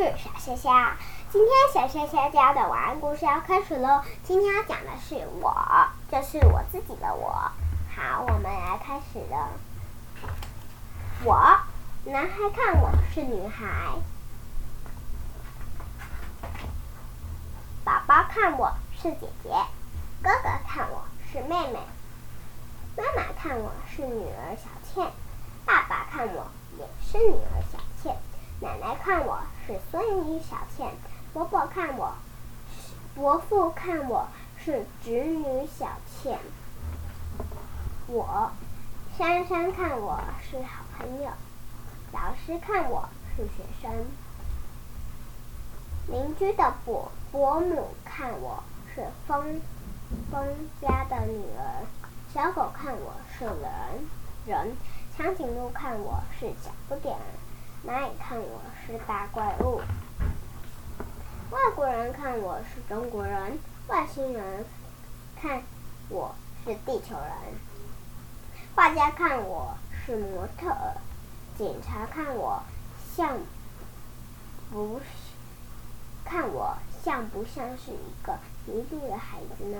是小虾虾。今天小虾虾家的晚安故事要开始喽。今天要讲的是我，这是我自己的我。好，我们来开始了。我，男孩看我是女孩，宝宝看我是姐姐，哥哥看我是妹妹，妈妈看我是女儿小倩，爸爸看我也是女儿小，奶奶看我是孙女小倩，伯伯看我，伯父看我是侄女小倩。我，珊珊看我是好朋友，老师看我是学生，邻居的伯伯母看我是风风家的女儿，小狗看我是人人，长颈鹿看我是小不点，蚂蚁看我是大怪物，外国人看我是中国人，外星人看我是地球人。画家看我是模特，警察看我像不看我像不像是一个迷路的孩子呢？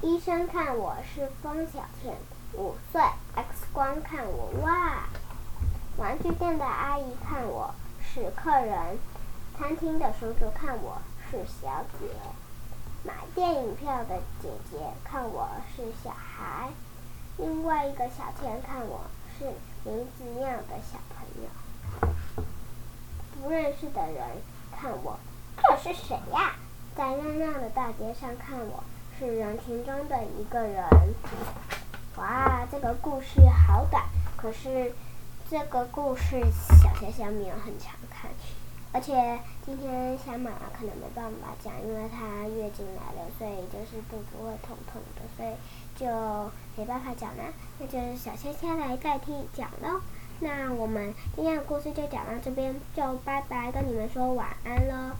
医生看我是方小倩，五岁。X 光看我哇，玩具店的阿姨看我是客人，餐厅的叔叔看我是小姐。买电影票的姐姐看我是小孩，另外一个小天看我是林子样的小朋友。不认识的人看我，这是谁呀？在热闹的大街上看我是人群中的一个人。哇，这个故事好短，可是这个故事小学小米很常看。而且今天小马可能没办法讲，因为她月经来了，所以就是肚子会痛痛的，所以就没办法讲了。那就是小虾虾来代替讲喽。那我们今天的故事就讲到这边，就拜拜，跟你们说晚安喽。